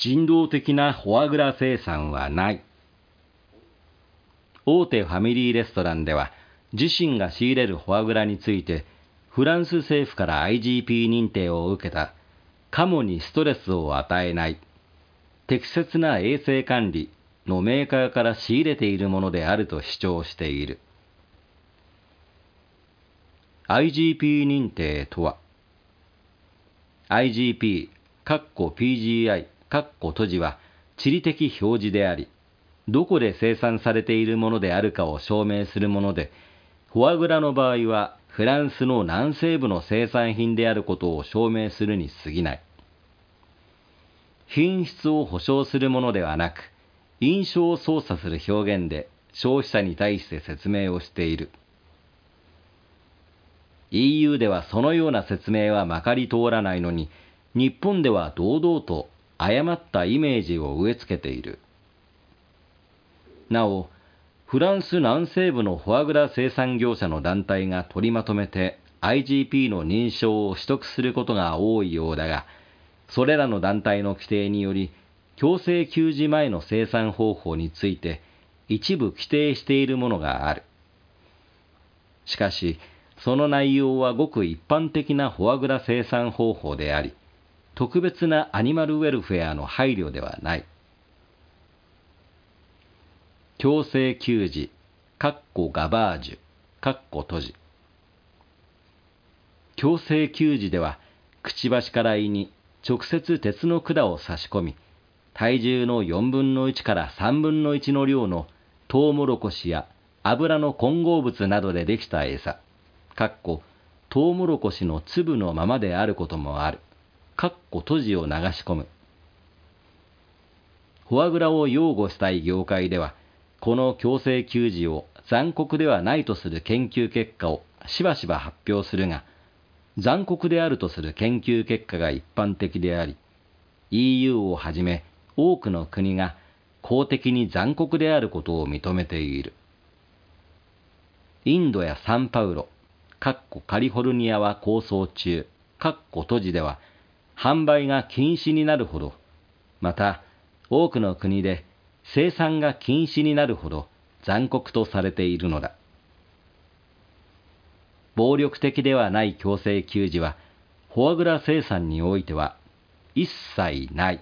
人道的なフォアグラ生産はない。大手ファミリーレストランでは、自身が仕入れるフォアグラについて、フランス政府から IGP 認定を受けた、カモにストレスを与えない、適切な衛生管理のメーカーから仕入れているものであると主張している。IGP 認定とは、IGP かっこ、PGI、閉じは地理的表示であり、どこで生産されているものであるかを証明するもので、フォアグラの場合はフランスの南西部の生産品であることを証明するに過ぎない。品質を保証するものではなく、印象を操作する表現で消費者に対して説明をしている。EU ではそのような説明はまかり通らないのに、日本では堂々と誤ったイメージを植え付けている。なお、フランス南西部のフォアグラ生産業者の団体が取りまとめて IGP の認証を取得することが多いようだが、それらの団体の規定により、強制給仕前の生産方法について一部規定しているものがある。しかし、その内容はごく一般的なフォアグラ生産方法であり、特別なアニマルウェルフェアの配慮ではない。強制給仕、かっこガバージュ、かっこ閉じ。強制給仕では、くちばしから胃に直接鉄の管を差し込み、体重の4分の1から3分の1の量のトウモロコシや油の混合物などでできた餌、かっこトウモロコシの粒のままであることもある、かっこ閉じを流し込む。フォアグラを擁護したい業界では、この強制給仕を残酷ではないとする研究結果をしばしば発表するが、残酷であるとする研究結果が一般的であり、EU をはじめ多くの国が公的に残酷であることを認めている。インドやサンパウロ、カリフォルニアは構想中、カッコ閉じでは販売が禁止になるほど、また多くの国で生産が禁止になるほど残酷とされているのだ。暴力的ではない強制給仕は、フォアグラ生産においては一切ない。